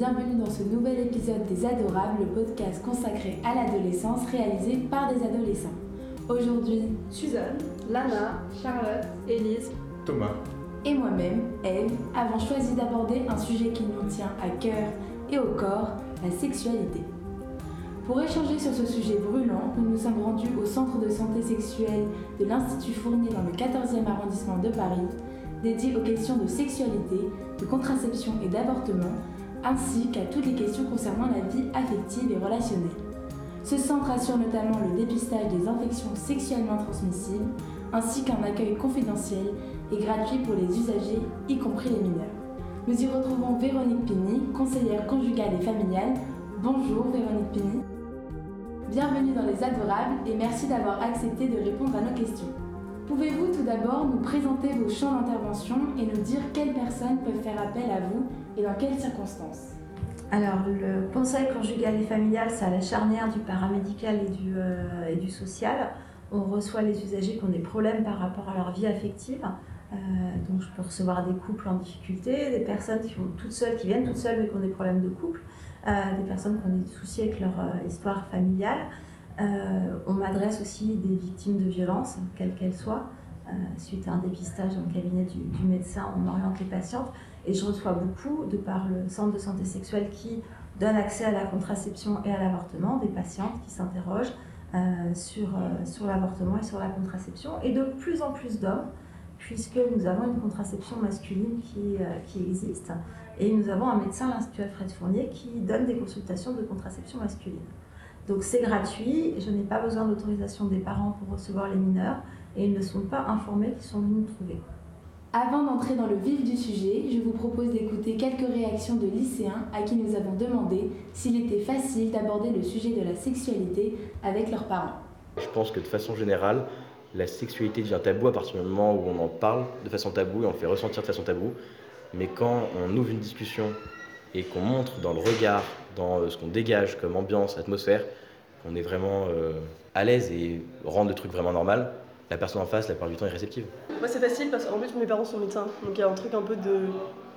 bienvenue dans ce nouvel épisode des Adorables, le podcast consacré à l'adolescence réalisé par des adolescents. Aujourd'hui, Suzanne, Lana, Charlotte, Élise, Thomas et moi-même, Eve, avons choisi d'aborder un sujet qui nous tient à cœur et au corps, la sexualité. Pour échanger sur ce sujet brûlant, nous nous sommes rendus au centre de santé sexuelle de l'Institut Fournier dans le 14e arrondissement de Paris, dédié aux questions de sexualité, de contraception et d'avortement, ainsi qu'à toutes les questions concernant la vie affective et relationnelle. Ce centre assure notamment le dépistage des infections sexuellement transmissibles, ainsi qu'un accueil confidentiel et gratuit pour les usagers, y compris les mineurs. Nous y retrouvons Véronique Pini, conseillère conjugale et familiale. Bonjour Véronique Pini. Bienvenue dans Les Adorables et merci d'avoir accepté de répondre à nos questions. Pouvez-vous tout d'abord nous présenter vos champs d'intervention et nous dire quelles personnes peuvent faire appel à vous et dans quelles circonstances? Alors, le conseil conjugal et familial, c'est à la charnière du paramédical et du, euh, et du social. On reçoit les usagers qui ont des problèmes par rapport à leur vie affective. Euh, donc, je peux recevoir des couples en difficulté, des personnes qui, toutes seules, qui viennent toutes seules mais qui ont des problèmes de couple, euh, des personnes qui ont des soucis avec leur histoire familiale. On m'adresse aussi des victimes de violences, quelles qu'elles soient. suite à un dépistage dans le cabinet du, médecin, on oriente les patientes. Et je reçois beaucoup, de par le centre de santé sexuelle qui donne accès à la contraception et à l'avortement, des patientes qui s'interrogent euh, sur, euh, l'avortement et sur la contraception, et de plus en plus d'hommes, puisque nous avons une contraception masculine qui, euh, qui existe, et nous avons un médecin, l'Institut Alfred Fournier, qui donne des consultations de contraception masculine. Donc c'est gratuit, je n'ai pas besoin d'autorisation des parents pour recevoir les mineurs, et ils ne sont pas informés qu'ils sont venus nous trouver. Avant d'entrer dans le vif du sujet, je vous propose d'écouter quelques réactions de lycéens à qui nous avons demandé s'il était facile d'aborder le sujet de la sexualité avec leurs parents. Je pense que de façon générale, la sexualité devient tabou à partir du moment où on en parle de façon taboue et on fait ressentir de façon taboue. Mais quand on ouvre une discussion et qu'on montre dans le regard, dans euh, ce qu'on dégage comme ambiance, atmosphère, qu'on est vraiment euh, à l'aise et rend le truc vraiment normal, la personne en face, la plupart du temps, est réceptive. Moi, c'est facile parce qu'en plus, mes parents sont médecins. Donc, il y a un truc un peu de,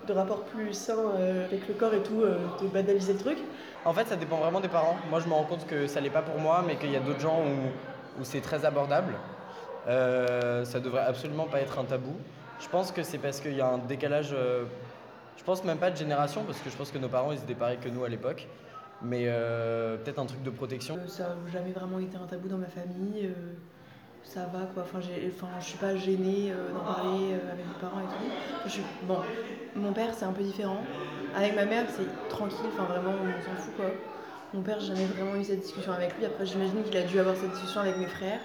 de rapport plus sain euh, avec le corps et tout, euh, de banaliser le truc. En fait, ça dépend vraiment des parents. Moi, je me rends compte que ça l'est pas pour moi, mais qu'il y a d'autres gens où, où c'est très abordable. Euh, ça devrait absolument pas être un tabou. Je pense que c'est parce qu'il y a un décalage. Euh, je pense même pas de génération, parce que je pense que nos parents, ils étaient pareils que nous à l'époque. Mais peut-être un truc de protection. Ça n'a jamais vraiment été un tabou dans ma famille ça va quoi. Enfin, enfin, suis pas gênée euh, d'en parler euh, avec mes parents et tout. Bon, mon père c'est un peu différent. Avec ma mère c'est tranquille, enfin vraiment on s'en fout quoi. Mon père j'ai jamais vraiment eu cette discussion avec lui. Après j'imagine qu'il a dû avoir cette discussion avec mes frères.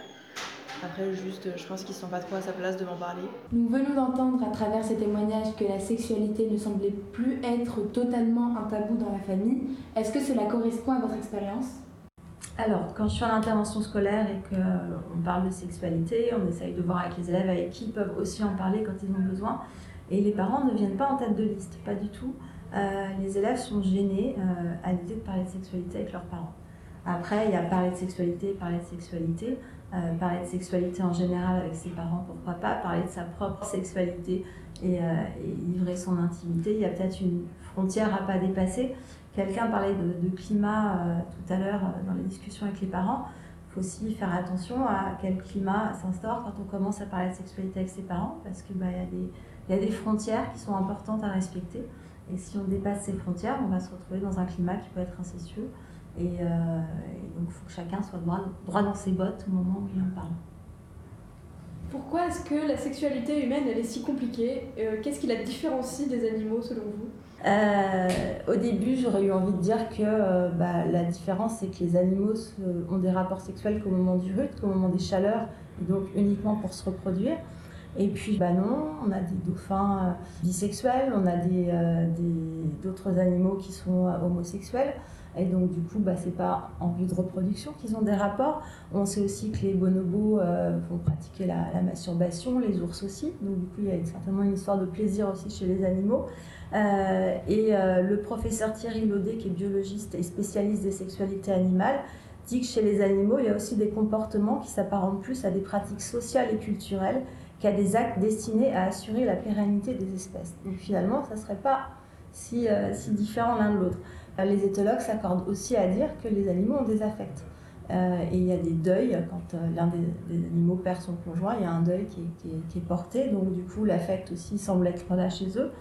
Après, juste, je pense qu'ils ne sont pas trop à sa place de m'en parler. Nous venons d'entendre à travers ces témoignages que la sexualité ne semblait plus être totalement un tabou dans la famille. Est-ce que cela correspond à votre expérience? Alors, quand je suis en intervention scolaire et qu'on parle de sexualité, on essaye de voir avec les élèves avec qui ils peuvent aussi en parler quand ils ont besoin. Et les parents ne viennent pas en tête de liste, pas du tout. Euh, les élèves sont gênés euh, à l'idée de parler de sexualité avec leurs parents. Après, il y a parler de sexualité, parler de sexualité, euh, parler de sexualité en général avec ses parents, pourquoi pas, parler de sa propre sexualité et, et livrer son intimité. Il y a peut-être une frontière à pas dépasser. Quelqu'un parlait de, climat euh, tout à l'heure euh, dans les discussions avec les parents. Il faut aussi faire attention à quel climat s'instaure quand on commence à parler de sexualité avec ses parents, parce qu'il bah, y, y, a des frontières qui sont importantes à respecter. Et si on dépasse ces frontières, on va se retrouver dans un climat qui peut être incestueux. Et, euh, donc il faut que chacun soit droit, droit dans ses bottes au moment où il en parle. Pourquoi est-ce que la sexualité humaine elle est si compliquée? Qu'est-ce qui la différencie des animaux selon vous? Euh, au début, j'aurais eu envie de dire que euh, bah, la différence, c'est que les animaux ont des rapports sexuels qu'au moment du rut, qu'au moment des chaleurs, et donc uniquement pour se reproduire. Et puis, bah non, on a des dauphins euh, bisexuels, on a d'autres des, animaux qui sont homosexuels. Et donc, du coup, bah, c'est pas en vue de reproduction qu'ils ont des rapports. On sait aussi que les bonobos vont pratiquer la, masturbation, les ours aussi. Donc, du coup, il y a certainement une histoire de plaisir aussi chez les animaux. Euh, et euh, le professeur Thierry Laudet, qui est biologiste et spécialiste des sexualités animales, dit que chez les animaux, il y a aussi des comportements qui s'apparentent plus à des pratiques sociales et culturelles qu'à des actes destinés à assurer la pérennité des espèces. Donc finalement, ça ne serait pas si, si différents l'un de l'autre. Les éthologues s'accordent aussi à dire que les animaux ont des affects. et il y a des deuils, quand l'un des, animaux perd son conjoint, il y a un deuil qui est, qui est porté, donc du coup l'affect aussi semble être là chez eux.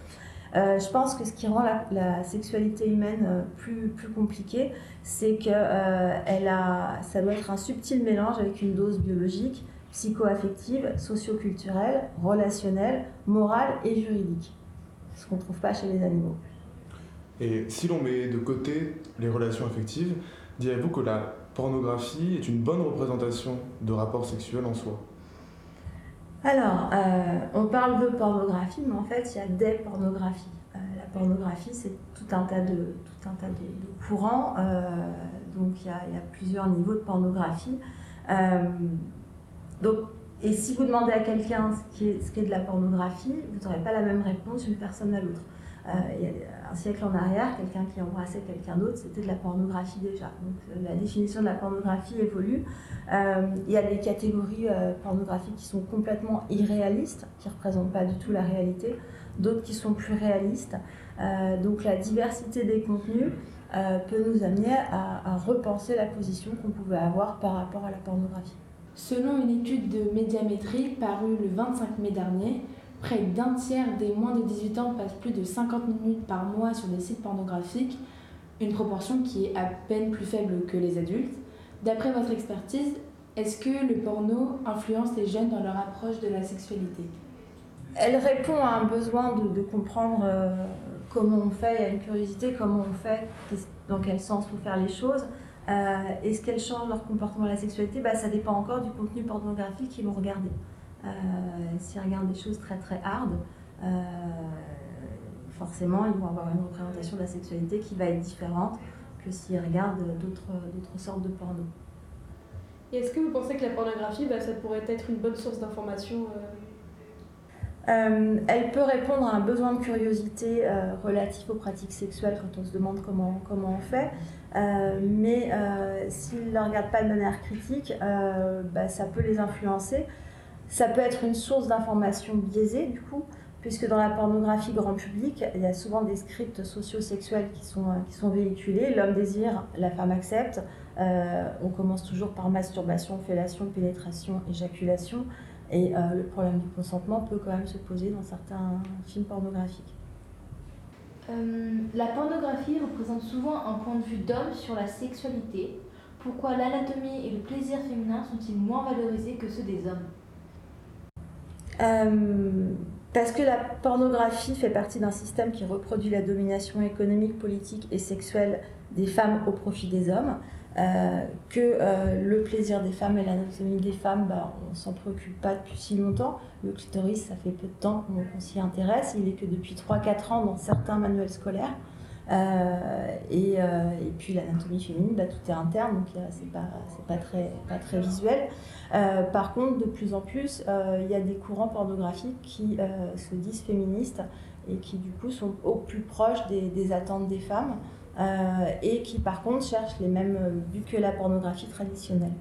Euh, je pense que ce qui rend la, sexualité humaine euh, plus, plus compliquée, c'est que euh, elle a, ça doit être un subtil mélange avec une dose biologique, psycho-affective, socio-culturelle, relationnelle, morale et juridique. Ce qu'on ne trouve pas chez les animaux. Et si l'on met de côté les relations affectives, direz-vous que la pornographie est une bonne représentation de rapports sexuels en soi? Alors, euh, on parle de pornographie, mais en fait, il y a des pornographies. Euh, la pornographie, c'est tout un tas de, tout un tas de, courants. Euh, donc, il y, a, plusieurs niveaux de pornographie. Donc, et si vous demandez à quelqu'un ce qui est de la pornographie, vous n'aurez pas la même réponse d'une personne à l'autre. Euh, il y a un siècle en arrière, quelqu'un qui embrassait quelqu'un d'autre, c'était de la pornographie déjà. Donc euh, la définition de la pornographie évolue. Euh, il y a des catégories pornographiques qui sont complètement irréalistes, qui ne représentent pas du tout la réalité, d'autres qui sont plus réalistes. donc la diversité des contenus peut nous amener à, à repenser la position qu'on pouvait avoir par rapport à la pornographie. Selon une étude de médiamétrie parue le 25 mai dernier, Près d'un tiers des moins de 18 ans passent plus de 50 minutes par mois sur des sites pornographiques, une proportion qui est à peine plus faible que les adultes. D'après votre expertise, est-ce que le porno influence les jeunes dans leur approche de la sexualité? Elle répond à un besoin de, comprendre euh, comment on fait, a une curiosité, comment on fait, dans quel sens faut faire les choses. Euh, Est-ce qu'elles changent leur comportement à la sexualité bah, Ça dépend encore du contenu pornographique qu'ils vont regarder. Euh, s'ils regardent des choses très très hard, euh, forcément, ils vont avoir une représentation de la sexualité qui va être différente que s'ils regardent d'autres sortes de porno. Et est-ce que vous pensez que la pornographie, bah, ça pourrait être une bonne source d'information euh? elle peut répondre à un besoin de curiosité relatif aux pratiques sexuelles quand on se demande comment, comment on fait. Mais s'ils ne le regardent pas de manière critique, bah, ça peut les influencer. Ça peut être une source d'information biaisée, du coup, puisque dans la pornographie grand public, il y a souvent des scripts socio-sexuels qui sont, qui sont véhiculés. L'homme désire, la femme accepte. Euh, on commence toujours par masturbation, fellation, pénétration, éjaculation. Et euh, le problème du consentement peut quand même se poser dans certains films pornographiques. Euh, la pornographie représente souvent un point de vue d'homme sur la sexualité. Pourquoi l'anatomie et le plaisir féminin sont-ils moins valorisés que ceux des hommes? Euh, parce que la pornographie fait partie d'un système qui reproduit la domination économique, politique et sexuelle des femmes au profit des hommes. Euh, que euh, le plaisir des femmes et l'anatomie des femmes, bah, on s'en préoccupe pas depuis si longtemps. Le clitoris, ça fait peu de temps qu'on s'y intéresse. Il est que depuis 3-4 ans dans certains manuels scolaires. Et, et, puis l'anatomie féminine, bah, tout est interne, donc c'est pas, pas, très, visuel. Euh, par contre, de plus en plus, euh, il y a des courants pornographiques qui euh, se disent féministes et qui du coup sont au plus proches des, attentes des femmes et qui par contre cherchent les mêmes buts que la pornographie traditionnelle.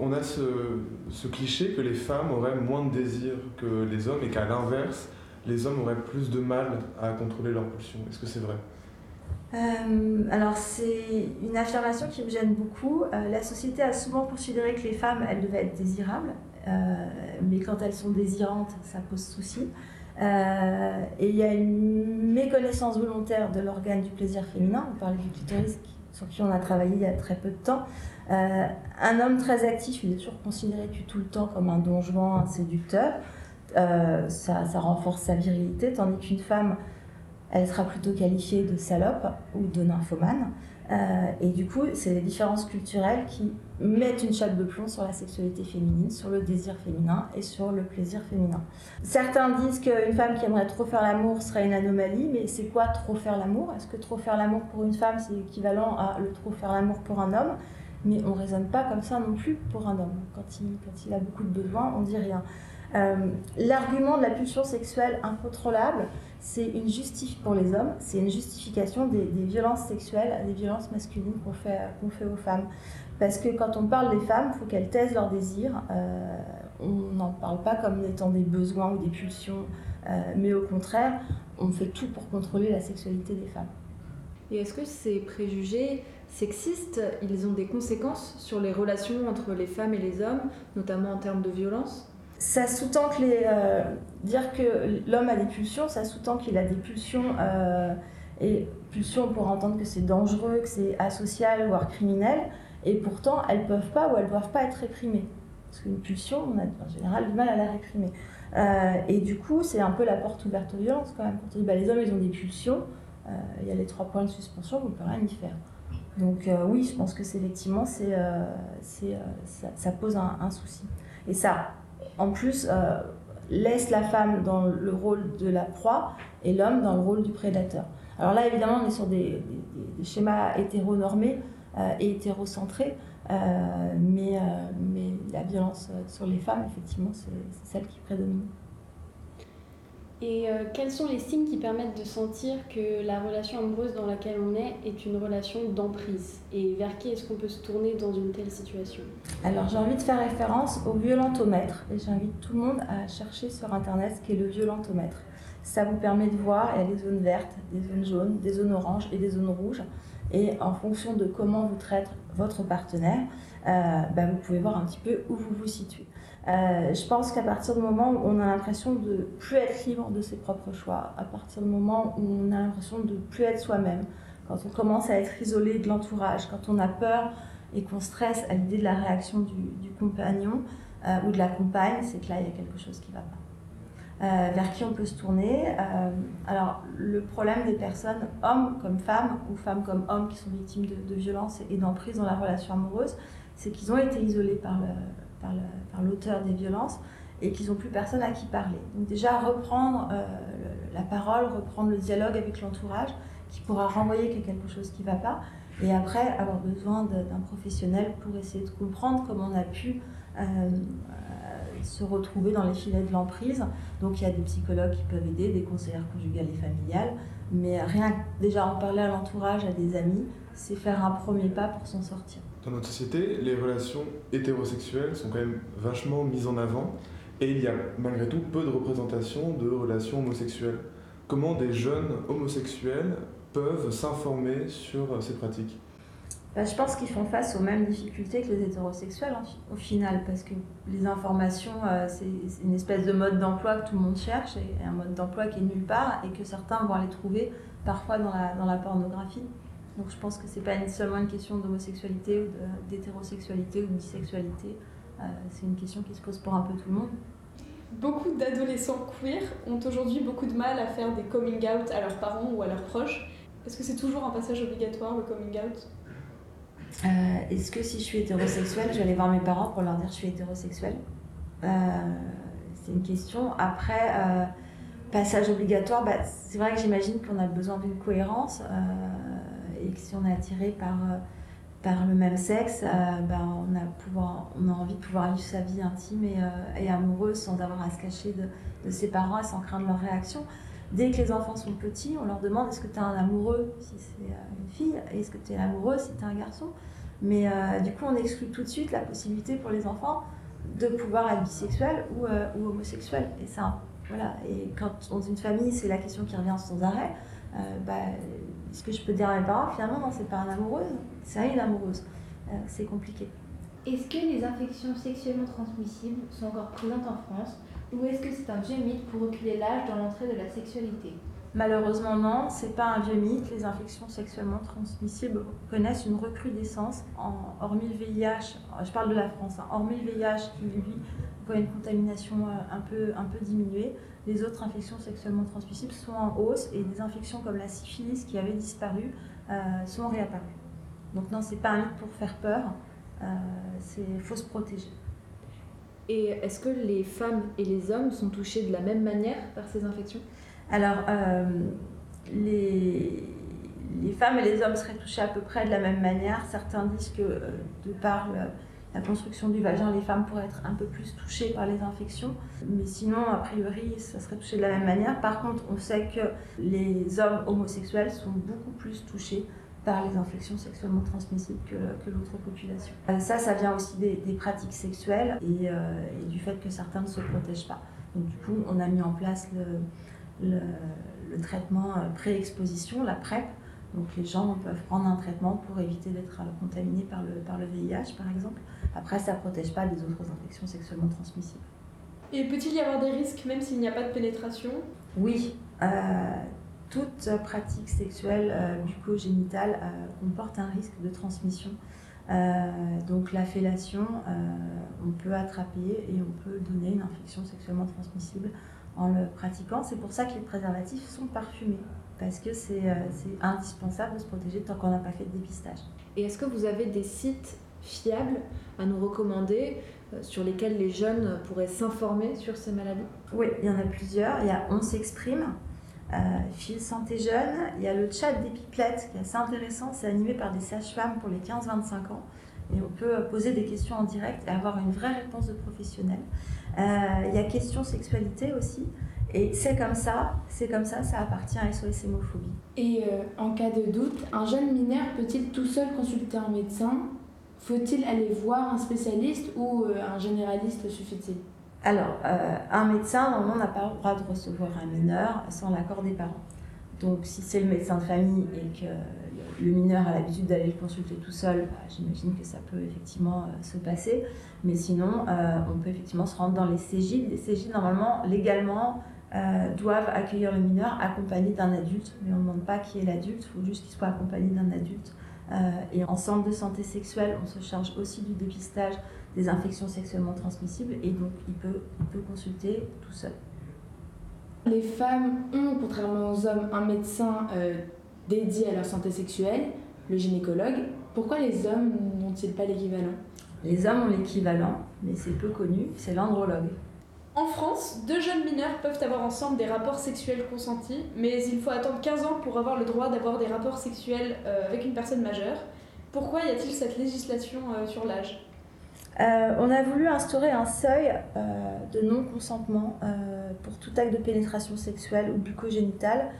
On a ce, cliché que les femmes auraient moins de désir que les hommes et qu'à l'inverse, les hommes auraient plus de mal à contrôler leurs pulsions. Est-ce que c'est vrai? Euh, alors c'est une affirmation qui me gêne beaucoup. Euh, la société a souvent considéré que les femmes, elles devaient être désirables, euh, mais quand elles sont désirantes, ça pose souci. Et il y a une méconnaissance volontaire de l'organe du plaisir féminin. On parlait du clitoris sur qui on a travaillé il y a très peu de temps. un homme très actif, il est toujours considéré tout le temps comme un donjon, un séducteur. Ça, ça renforce sa virilité, tandis qu'une femme elle sera plutôt qualifiée de salope ou de nymphomane. Euh, et du coup, c'est les différences culturelles qui mettent une chape de plomb sur la sexualité féminine, sur le désir féminin et sur le plaisir féminin. Certains disent qu'une femme qui aimerait trop faire l'amour serait une anomalie, mais c'est quoi trop faire l'amour? Est-ce que trop faire l'amour pour une femme, c'est équivalent à le trop faire l'amour pour un homme? Mais on ne raisonne pas comme ça non plus pour un homme. Quand il, quand il a beaucoup de besoins, on dit rien. Euh, l'argument de la pulsion sexuelle incontrôlable, c'est une justification pour les hommes, c'est une justification des, violences sexuelles, des violences masculines qu'on fait, fait aux femmes. Parce que quand on parle des femmes, il faut qu'elles taisent leurs désirs. Euh, on n'en parle pas comme étant des besoins ou des pulsions, euh, mais au contraire, on fait tout pour contrôler la sexualité des femmes. Et est-ce que ces préjugés sexistes, ils ont des conséquences sur les relations entre les femmes et les hommes, notamment en termes de violence? Ça sous-tend que les, euh, dire que l'homme a des pulsions, ça sous-tend qu'il a des pulsions, euh, et pulsions pour entendre que c'est dangereux, que c'est asocial, voire criminel, et pourtant elles peuvent pas ou elles doivent pas être réprimées. Parce qu'une pulsion, on a en général du mal à la réprimer. Euh, et du coup, c'est un peu la porte ouverte aux violences quand même. Quand on dit bah, les hommes, ils ont des pulsions, il y a les trois points de suspension, on ne peut rien y faire. Donc oui, je pense que c'est effectivement, c'est, ça, ça, pose un, un, souci. Et ça, en plus, laisse la femme dans le rôle de la proie et l'homme dans le rôle du prédateur. Alors là, évidemment, on est sur des, schémas hétéronormés et hétérocentrés, mais, mais la violence sur les femmes, effectivement, c'est celle qui prédomine. Et euh, quels sont les signes qui permettent de sentir que la relation amoureuse dans laquelle on est est une relation d'emprise? Et vers qui est-ce qu'on peut se tourner dans une telle situation? Alors j'ai envie de faire référence au violentomètre et j'invite tout le monde à chercher sur internet ce qu'est le violentomètre. Ça vous permet de voir, il y a des zones vertes, des zones jaunes, des zones oranges et des zones rouges. Et en fonction de comment vous traite votre partenaire, euh, bah, vous pouvez voir un petit peu où vous vous situez. Euh, je pense qu'à partir du moment où on a l'impression de plus être libre de ses propres choix, à partir du moment où on a l'impression de plus être soi-même, quand on commence à être isolé de l'entourage, quand on a peur et qu'on stresse à l'idée de la réaction du, compagnon euh, ou de la compagne, c'est que là, il y a quelque chose qui ne va pas. Euh, vers qui on peut se tourner. Alors, le problème des personnes, hommes comme femmes, ou femmes comme hommes, qui sont victimes de, de violences et d'emprise dans la relation amoureuse, c'est qu'ils ont été isolés par le, par l'auteur des violences et qu'ils n'ont plus personne à qui parler. Donc déjà reprendre euh, la parole, reprendre le dialogue avec l'entourage qui pourra renvoyer qu'il y a quelque chose qui ne va pas et après avoir besoin d'un professionnel pour essayer de comprendre comment on a pu euh, euh, se retrouver dans les filets de l'emprise. Donc il y a des psychologues qui peuvent aider, des conseillères conjugales et familiales, mais rien déjà en parler à l'entourage, à des amis, c'est faire un premier pas pour s'en sortir. Dans notre société, les relations hétérosexuelles sont quand même vachement mises en avant et il y a malgré tout peu de représentation de relations homosexuelles. Comment des jeunes homosexuels peuvent s'informer sur ces pratiques? Bah, Je pense qu'ils font face aux mêmes difficultés que les hétérosexuels au final, parce que les informations, euh, c'est une espèce de mode d'emploi que tout le monde cherche, et un mode d'emploi qui est nulle part, et que certains vont aller trouver parfois dans la, dans la pornographie. Donc je pense que c'est pas seulement une question d'homosexualité ou d'hétérosexualité ou de bisexualité. Euh, c'est une question qui se pose pour un peu tout le monde. Beaucoup d'adolescents queer ont aujourd'hui beaucoup de mal à faire des coming out à leurs parents ou à leurs proches. Est-ce que c'est toujours un passage obligatoire le coming out? Euh, Est-ce que si je suis hétérosexuelle, je vais aller voir mes parents pour leur dire que je suis hétérosexuelle? Euh, C'est une question. Après, euh, passage obligatoire, bah, c'est vrai que j'imagine qu'on a besoin d'une cohérence. Euh, et que si on est attiré par, euh, par le même sexe, ben on, a pouvoir, on a envie de pouvoir vivre sa vie intime et, euh, et amoureuse sans avoir à se cacher de, de, ses parents et sans craindre leur réaction. Dès que les enfants sont petits, on leur demande est-ce que tu es un amoureux si c'est une fille, et est-ce que tu es amoureux si tu es un garçon? Mais du coup, on exclut tout de suite la possibilité pour les enfants de pouvoir être bisexuel ou, euh, ou homosexuel. Et ça, voilà. Et quand dans une famille, c'est la question qui revient sans arrêt. Euh, bah, est-ce que je peux dire à mes parents, finalement, non, c'est pas une amoureuse, c'est une amoureuse. Euh, c'est compliqué. Est-ce que les infections sexuellement transmissibles sont encore présentes en France ou est-ce que c'est un vieux mythe pour reculer l'âge dans l'entrée de la sexualité? Malheureusement non, c'est pas un vieux mythe. Les infections sexuellement transmissibles connaissent une recrudescence. En, hormis le VIH, je parle de la France, hein, hormis le VIH qui lui une contamination euh, un peu, un peu diminuée, les autres infections sexuellement transmissibles sont en hausse et des infections comme la syphilis qui avait disparu euh, sont réapparues. Donc non, c'est pas un mythe pour faire peur, euh, il faut se protéger. Et est-ce que les femmes et les hommes sont touchés de la même manière par ces infections? Alors, euh, les, les, femmes et les hommes seraient touchés à peu près de la même manière. Certains disent que de par la construction du vagin, les femmes pourraient être un peu plus touchées par les infections. Mais sinon, a priori, ça serait touché de la même manière. Par contre, on sait que les hommes homosexuels sont beaucoup plus touchés par les infections sexuellement transmissibles que, l'autre population. Euh, ça, ça vient aussi des, pratiques sexuelles et, euh, et, du fait que certains ne se protègent pas. Donc du coup, on a mis en place le, le, traitement pré-exposition, la PrEP. Donc les gens peuvent prendre un traitement pour éviter d'être contaminés par le, par le VIH, par exemple. Après, ça ne protège pas des autres infections sexuellement transmissibles. Et peut-il y avoir des risques même s'il n'y a pas de pénétration? Oui. toute pratique sexuelle bucogénitale comporte un risque de transmission euh, donc la fellation, euh, on peut attraper et on peut donner une infection sexuellement transmissible en le pratiquant. C'est pour ça que les préservatifs sont parfumés, parce que c'est euh, indispensable de se protéger tant qu'on n'a pas fait de dépistage. Et est-ce que vous avez des sites fiables à nous recommander sur lesquels les jeunes pourraient s'informer sur ces maladies? Oui, il y en a plusieurs. Il y a On s'exprime, euh, Fil Santé Jeune. Il y a le chat des pipelettes qui est assez intéressant. C'est animé par des sages-femmes pour les 15-25 ans. Et on peut poser des questions en direct et avoir une vraie réponse de professionnel. Euh, il y a Question Sexualité aussi. Et c'est comme ça, c'est comme ça, ça appartient à SOS Hémophobie. Et euh, en cas de doute, un jeune mineur peut-il tout seul consulter un médecin? Faut-il aller voir un spécialiste ou un généraliste suffit-il? Alors, euh, un médecin, normalement, n'a pas le droit de recevoir un mineur sans l'accord des parents. Donc, si c'est le médecin de famille et que le mineur a l'habitude d'aller le consulter tout seul, bah, j'imagine que ça peut effectivement euh, se passer. Mais sinon, euh, on peut effectivement se rendre dans les CJ. Les CJ, normalement, légalement, doivent accueillir le mineur accompagné d'un adulte. Mais on ne demande pas qui est l'adulte, il faut juste qu'il soit accompagné d'un adulte. et en centre de santé sexuelle, on se charge aussi du dépistage des infections sexuellement transmissibles et donc il peut, peut consulter tout seul. Les femmes ont, contrairement aux hommes, un médecin euh, dédié à leur santé sexuelle, le gynécologue. Pourquoi les hommes n'ont-ils pas l'équivalent? Les hommes ont l'équivalent, mais c'est peu connu, c'est l'andrologue. En France, deux jeunes mineurs peuvent avoir ensemble des rapports sexuels consentis, mais il faut attendre 15 ans pour avoir le droit d'avoir des rapports sexuels euh, avec une personne majeure. Pourquoi y a-t-il cette législation euh, sur l'âge? Euh, on a voulu instaurer un seuil de non-consentement pour tout acte de pénétration sexuelle ou bucogénitale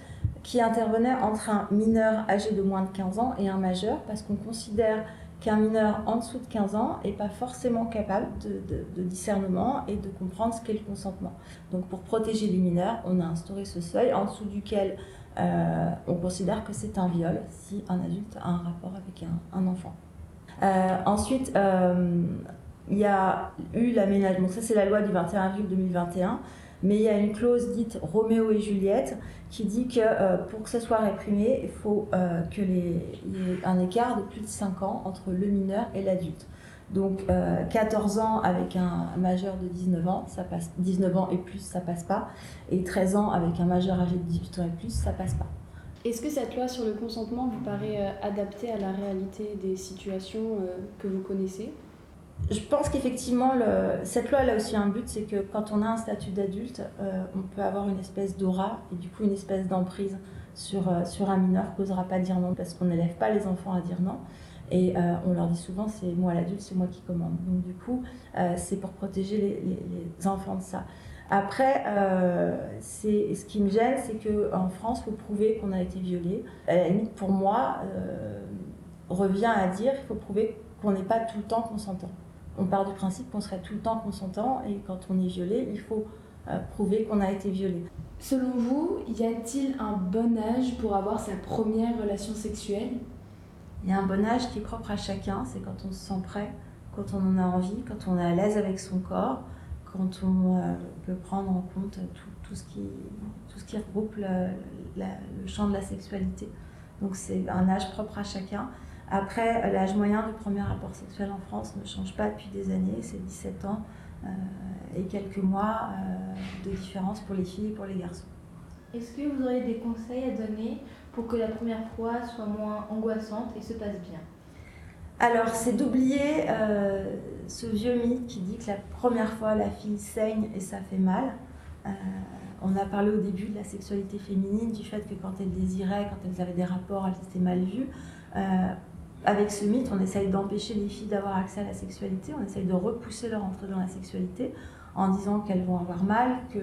qui intervenait entre un mineur âgé de moins de 15 ans et un majeur, parce qu'on considère qu'un mineur en dessous de 15 ans n'est pas forcément capable de, discernement et de comprendre ce qu'est le consentement. Donc pour protéger les mineurs, on a instauré ce seuil en dessous duquel on considère que c'est un viol si un adulte a un rapport avec un, enfant. ensuite, il y a eu l'aménagement, ça c'est la loi du 21 avril 2021, mais il y a une clause dite Roméo et Juliette qui dit que euh, pour que ça soit réprimé, il faut euh, qu'il y ait un écart de plus de 5 ans entre le mineur et l'adulte. Donc 14 euh, ans avec un majeur de 19 ans, ça passe 19 ans et plus, ça passe pas, et 13 ans avec un majeur âgé de 18 ans et plus, ça passe pas. Est-ce que cette loi sur le consentement vous paraît adaptée à la réalité des situations que vous connaissez? Je pense qu'effectivement, cette loi a aussi un but, c'est que quand on a un statut d'adulte, euh, on peut avoir une espèce d'aura et du coup une espèce d'emprise sur, euh, sur un mineur qui n'osera pas dire non parce qu'on n'élève pas les enfants à dire non. Et euh, on leur dit souvent, c'est moi l'adulte, c'est moi qui commande. Donc du coup, c'est pour protéger les, enfants de ça. Après, c'est ce qui me gêne, c'est qu'en France, il faut prouver qu'on a été violé. À pour moi, revient à dire qu'il faut prouver qu'on n'est pas tout le temps consentant on part du principe qu'on serait tout le temps consentant et quand on est violé, il faut euh, prouver qu'on a été violé. Selon vous, y a-t-il un bon âge pour avoir sa première relation sexuelle? Il y a un bon âge qui est propre à chacun, c'est quand on se sent prêt, quand on en a envie, quand on est à l'aise avec son corps, quand on euh, peut prendre en compte tout, ce, qui, tout ce qui regroupe le champ de la sexualité. Donc c'est un âge propre à chacun. Après, l'âge moyen du premier rapport sexuel en France ne change pas depuis des années, c'est 17 ans euh, et quelques mois euh, de différence pour les filles et pour les garçons. Est-ce que vous auriez des conseils à donner pour que la première fois soit moins angoissante et se passe bien? Alors, c'est d'oublier euh, ce vieux mythe qui dit que la première fois la fille saigne et ça fait mal. on a parlé au début de la sexualité féminine, du fait que quand elles désiraient, quand elles avaient des rapports, elles étaient mal vues avec ce mythe, on essaye d'empêcher les filles d'avoir accès à la sexualité, on essaye de repousser leur entrée dans la sexualité en disant qu'elles vont avoir mal, que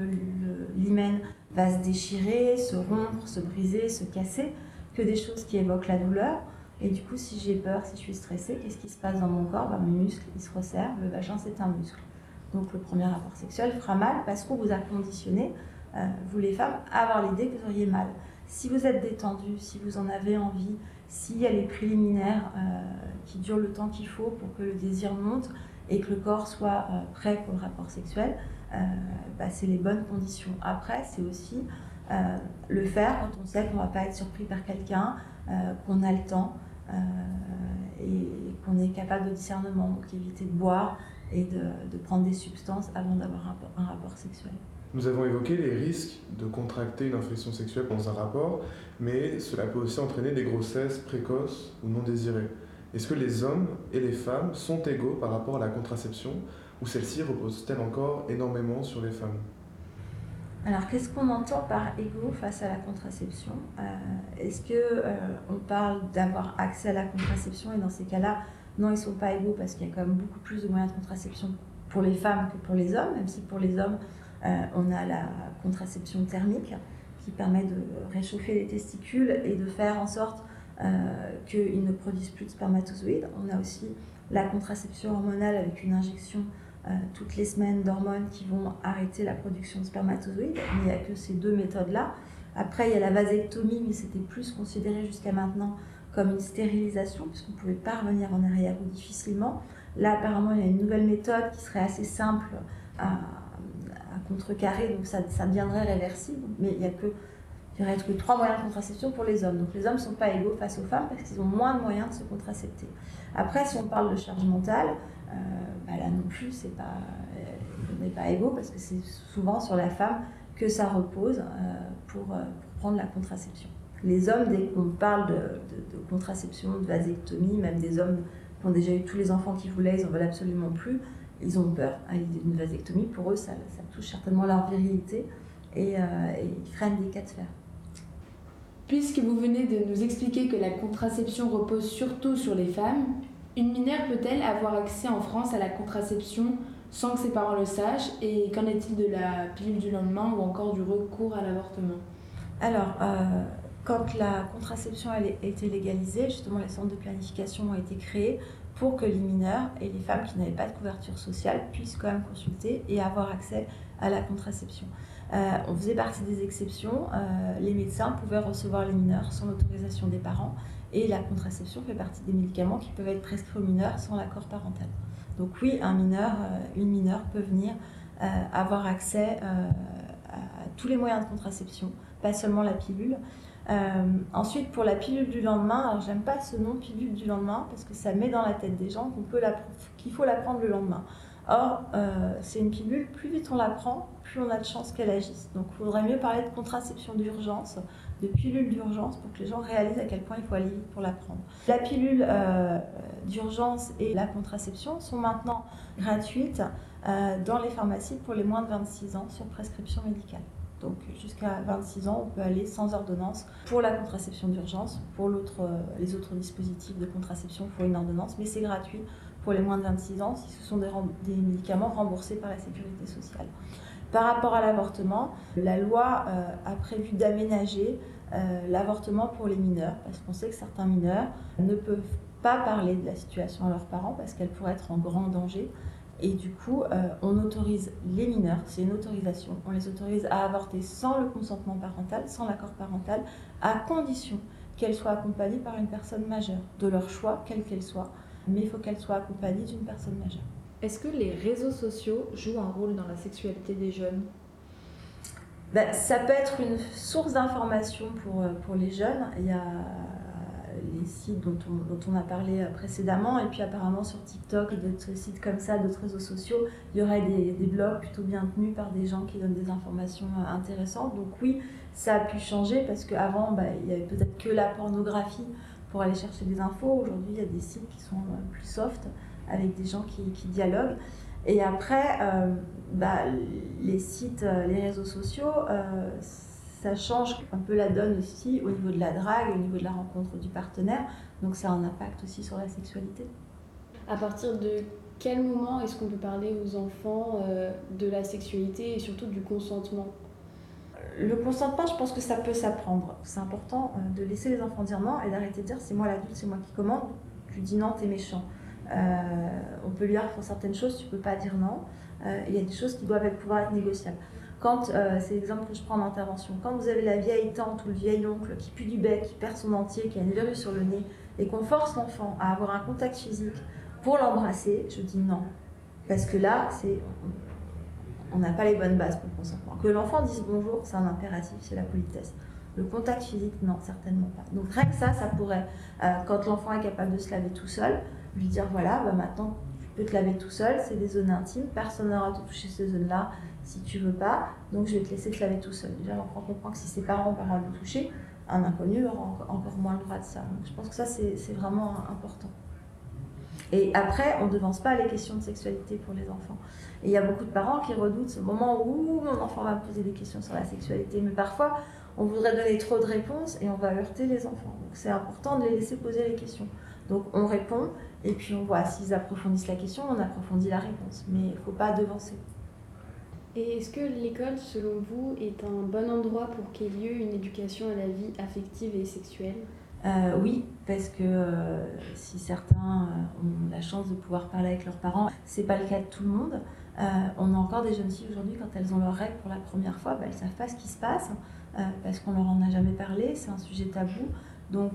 l'hymen va se déchirer, se rompre, se briser, se casser, que des choses qui évoquent la douleur. Et du coup, si j'ai peur, si je suis stressée, qu'est-ce qui se passe dans mon corps? Ben, Mes muscles, ils se resserrent, le vagin, c'est un muscle. Donc le premier rapport sexuel fera mal parce qu'on vous a conditionné vous les femmes, à avoir l'idée que vous auriez mal. Si vous êtes détendu, si vous en avez envie, s'il y a les préliminaires qui durent le temps qu'il faut pour que le désir monte et que le corps soit prêt pour le rapport sexuel, bah, c'est les bonnes conditions. Après, c'est aussi le faire quand on sait qu'on ne va pas être surpris par quelqu'un, qu'on a le temps. Euh, et qu'on est capable de discernement, donc éviter de boire et de, prendre des substances avant d'avoir un, rapport sexuel. Nous avons évoqué les risques de contracter une infection sexuelle pendant un rapport, mais cela peut aussi entraîner des grossesses précoces ou non désirées. Est-ce que les hommes et les femmes sont égaux par rapport à la contraception ou celle-ci repose-t-elle encore énormément sur les femmes? Alors, qu'est-ce qu'on entend par égaux face à la contraception? Euh, Est-ce que euh, on parle d'avoir accès à la contraception et dans ces cas-là, non, ils ne sont pas égaux parce qu'il y a quand même beaucoup plus de moyens de contraception pour les femmes que pour les hommes, même si pour les hommes, on a la contraception thermique qui permet de réchauffer les testicules et de faire en sorte qu'ils ne produisent plus de spermatozoïdes. On a aussi la contraception hormonale avec une injection euh, toutes les semaines d'hormones qui vont arrêter la production de spermatozoïdes, il n'y a que ces deux méthodes-là. Après, il y a la vasectomie, mais c'était plus considéré jusqu'à maintenant comme une stérilisation, puisqu'on ne pouvait pas revenir en arrière ou difficilement. Là, apparemment, il y a une nouvelle méthode qui serait assez simple à, contrecarrer, donc ça, ça, deviendrait réversible, mais il n'y a que, il y aurait que trois moyens de contraception pour les hommes. Donc les hommes ne sont pas égaux face aux femmes parce qu'ils ont moins de moyens de se contracepter. Après, si on parle de charge mentale, euh, bah là non plus, c'est pas, on n'est pas égaux parce que c'est souvent sur la femme que ça repose euh, pour, euh, pour, prendre la contraception. Les hommes, dès qu'on parle de, de, contraception, de vasectomie, même des hommes qui ont déjà eu tous les enfants qu'ils voulaient, ils n'en veulent absolument plus, ils ont peur à l'idée d'une vasectomie. Pour eux, ça, ça, touche certainement leur virilité et, et ils freinent des cas de fer. Puisque vous venez de nous expliquer que la contraception repose surtout sur les femmes, une mineure peut-elle avoir accès en France à la contraception sans que ses parents le sachent Et qu'en est-il de la pilule du lendemain ou encore du recours à l'avortement? Alors, euh, quand la contraception a été légalisée, justement les centres de planification ont été créés pour que les mineurs et les femmes qui n'avaient pas de couverture sociale puissent quand même consulter et avoir accès à la contraception. Euh, on faisait partie des exceptions. Euh, les médecins pouvaient recevoir les mineurs sans l'autorisation des parents et la contraception fait partie des médicaments qui peuvent être prescrits aux mineurs sans l'accord parental. Donc oui, un mineur, euh, une mineure peut venir avoir accès à tous les moyens de contraception, pas seulement la pilule. Ensuite, pour la pilule du lendemain, alors j'aime pas ce nom pilule du lendemain parce que ça met dans la tête des gens qu'il faut la prendre le lendemain. Or, c'est une pilule, plus vite on la prend, plus on a de chances qu'elle agisse. Donc, il faudrait mieux parler de contraception d'urgence de pilules d'urgence pour que les gens réalisent à quel point il faut aller vite pour la prendre. La pilule euh, d'urgence et la contraception sont maintenant gratuites euh, dans les pharmacies pour les moins de 26 ans sur prescription médicale. Donc jusqu'à 26 ans, on peut aller sans ordonnance pour la contraception d'urgence. Pour euh, les autres dispositifs de contraception, il faut une ordonnance, mais c'est gratuit pour les moins de 26 ans si ce sont des, des médicaments remboursés par la sécurité sociale. Par rapport à l'avortement, la loi euh, a prévu d'aménager euh, l'avortement pour les mineurs, parce qu'on sait que certains mineurs ne peuvent pas parler de la situation à leurs parents parce qu'elle pourrait être en grand danger. Et du coup, euh, on autorise les mineurs, c'est une autorisation, on les autorise à avorter sans le consentement parental, sans l'accord parental, à condition qu'elles soient accompagnées par une personne majeure, de leur choix, quelle qu'elle soit, mais il faut qu'elle soit accompagnée d'une personne majeure. Est-ce que les réseaux sociaux jouent un rôle dans la sexualité des jeunes? Ben, Ça peut être une source d'information pour, euh, pour les jeunes. Il y a les sites dont on, dont on a parlé euh, précédemment, et puis apparemment sur TikTok et d'autres sites comme ça, d'autres réseaux sociaux, il y aurait des, des, blogs plutôt bien tenus par des gens qui donnent des informations euh, intéressantes. Donc oui, ça a pu changer parce qu'avant, ben, il y avait peut-être que la pornographie pour aller chercher des infos. Aujourd'hui, il y a des sites qui sont plus soft avec des gens qui, qui dialoguent. Et après, euh, bah, les sites, euh, les réseaux sociaux, euh, ça change un peu la donne aussi au niveau de la drague, au niveau de la rencontre du partenaire. Donc ça a un impact aussi sur la sexualité. À partir de quel moment est-ce qu'on peut parler aux enfants de la sexualité et surtout du consentement? Le consentement, je pense que ça peut s'apprendre. C'est important de laisser les enfants dire non et d'arrêter de dire c'est moi l'adulte, c'est moi qui commande. Tu dis non, t'es méchant. Euh, on peut lui dire pour certaines choses, tu peux pas dire non. Euh, il y a des choses qui doivent pouvoir être négociables. Quand, euh, c'est l'exemple que je prends en intervention, quand vous avez la vieille tante ou le vieil oncle qui pue du bec, qui perd son entier, qui a une verrue sur le nez, et qu'on force l'enfant à avoir un contact physique pour l'embrasser, je dis non. Parce que là, on n'a pas les bonnes bases pour le consentement. Que l'enfant dise bonjour, c'est un impératif, c'est la politesse. Le contact physique, non, certainement pas. Donc rien que ça, ça pourrait, euh, quand l'enfant est capable de se laver tout seul, lui dire voilà, bah, maintenant tu peux te laver tout seul, c'est des zones intimes, personne n'aura à toucher ces zones-là si tu veux pas, donc je vais te laisser te laver tout seul. Déjà, l'enfant comprend que si ses parents ont pas le toucher, un inconnu aura encore moins le droit de ça. Donc je pense que ça, c'est vraiment important. Et après, on ne devance pas les questions de sexualité pour les enfants. Et il y a beaucoup de parents qui redoutent ce moment où mon enfant va me poser des questions sur la sexualité. Mais parfois, on voudrait donner trop de réponses et on va heurter les enfants. Donc c'est important de les laisser poser les questions. Donc on répond et puis on voit s'ils approfondissent la question, on approfondit la réponse. Mais il ne faut pas devancer. Et est-ce que l'école, selon vous, est un bon endroit pour qu'il y ait lieu une éducation à la vie affective et sexuelle? Euh, oui, parce que euh, si certains euh, ont la chance de pouvoir parler avec leurs parents, c'est pas le cas de tout le monde. on a encore des jeunes filles aujourd'hui, quand elles ont leurs règles pour la première fois, bah, elles savent pas ce qui se passe parce qu'on leur en a jamais parlé, c'est un sujet tabou. Donc,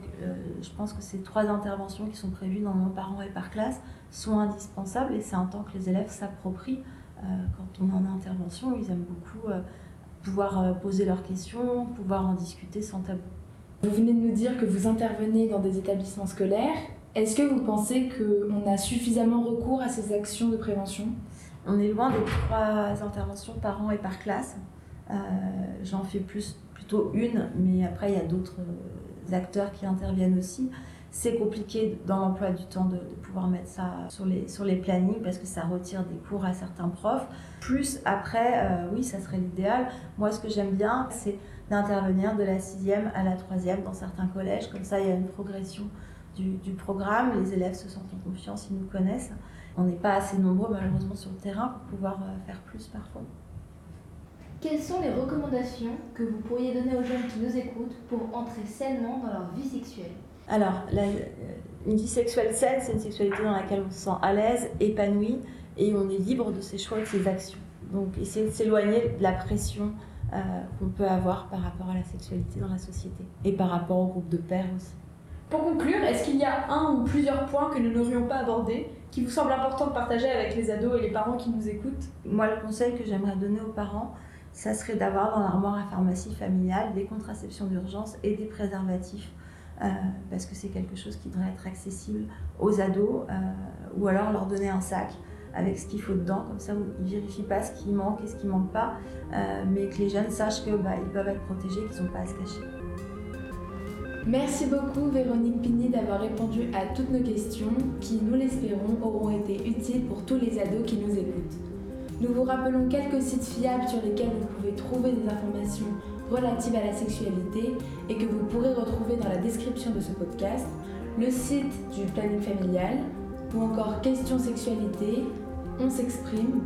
je pense que ces trois interventions qui sont prévues dans nos parents et par classe sont indispensables et c'est un temps que les élèves s'approprient. Quand on est en intervention, ils aiment beaucoup pouvoir poser leurs questions, pouvoir en discuter sans tabou. Vous venez de nous dire que vous intervenez dans des établissements scolaires. Est-ce que vous pensez qu'on a suffisamment recours à ces actions de prévention? On est loin des trois interventions par an et par classe. Euh, j'en fais plus, plutôt une, mais après il y a d'autres acteurs qui interviennent aussi. C'est compliqué dans l'emploi du temps de, pouvoir mettre ça sur les, sur les plannings parce que ça retire des cours à certains profs. Plus après, euh, oui, ça serait l'idéal. Moi, ce que j'aime bien, c'est d'intervenir de la sixième à la troisième dans certains collèges. Comme ça, il y a une progression du, du programme. Les élèves se sentent en confiance, ils nous connaissent. On n'est pas assez nombreux, malheureusement, sur le terrain pour pouvoir euh, faire plus parfois. Quelles sont les recommandations que vous pourriez donner aux jeunes qui nous écoutent pour entrer sainement dans leur vie sexuelle? Alors, la, euh, une vie sexuelle saine, c'est une sexualité dans laquelle on se sent à l'aise, épanoui et on est libre de ses choix et de ses actions. Donc, essayer de s'éloigner de la pression euh, qu'on peut avoir par rapport à la sexualité dans la société et par rapport au groupe de pères aussi. Pour conclure, est-ce qu'il y a un ou plusieurs points que nous n'aurions pas abordés qui vous semblent importants de partager avec les ados et les parents qui nous écoutent? Moi, le conseil que j'aimerais donner aux parents, ça serait d'avoir dans l'armoire à pharmacie familiale des contraceptions d'urgence et des préservatifs. Euh, parce que c'est quelque chose qui devrait être accessible aux ados, euh, ou alors leur donner un sac avec ce qu'il faut dedans, comme ça ils ne vérifient pas ce qui manque et ce qui ne manque pas, euh, mais que les jeunes sachent qu'ils bah, peuvent être protégés, qu'ils n'ont pas à se cacher. Merci beaucoup Véronique Pigny d'avoir répondu à toutes nos questions qui, nous l'espérons, auront été utiles pour tous les ados qui nous écoutent. Nous vous rappelons quelques sites fiables sur lesquels vous pouvez trouver des informations relatives à la sexualité et que vous pourrez retrouver dans la description de ce podcast, le site du planning familial ou encore Questions Sexualité, On s'exprime,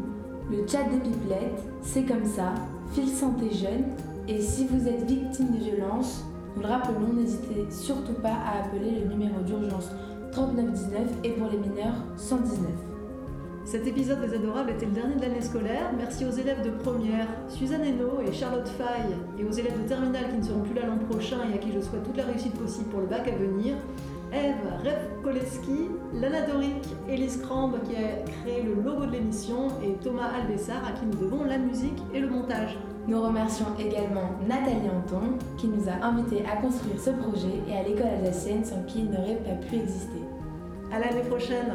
le chat des pipelettes, C'est comme ça, Fil Santé Jeune et si vous êtes victime de violence, nous le rappelons, n'hésitez surtout pas à appeler le numéro d'urgence 3919 et pour les mineurs 119. Cet épisode des Adorables était le dernier de l'année scolaire. Merci aux élèves de première, Suzanne Hainaut et Charlotte Faye, et aux élèves de terminale qui ne seront plus là l'an prochain et à qui je souhaite toute la réussite possible pour le bac à venir. Eve Revkoleski, Lana Doric, Elise Crambe qui a créé le logo de l'émission et Thomas Albessard à qui nous devons la musique et le montage. Nous remercions également Nathalie Anton qui nous a invités à construire ce projet et à l'école alsacienne sans qui il n'aurait pas pu exister. À l'année prochaine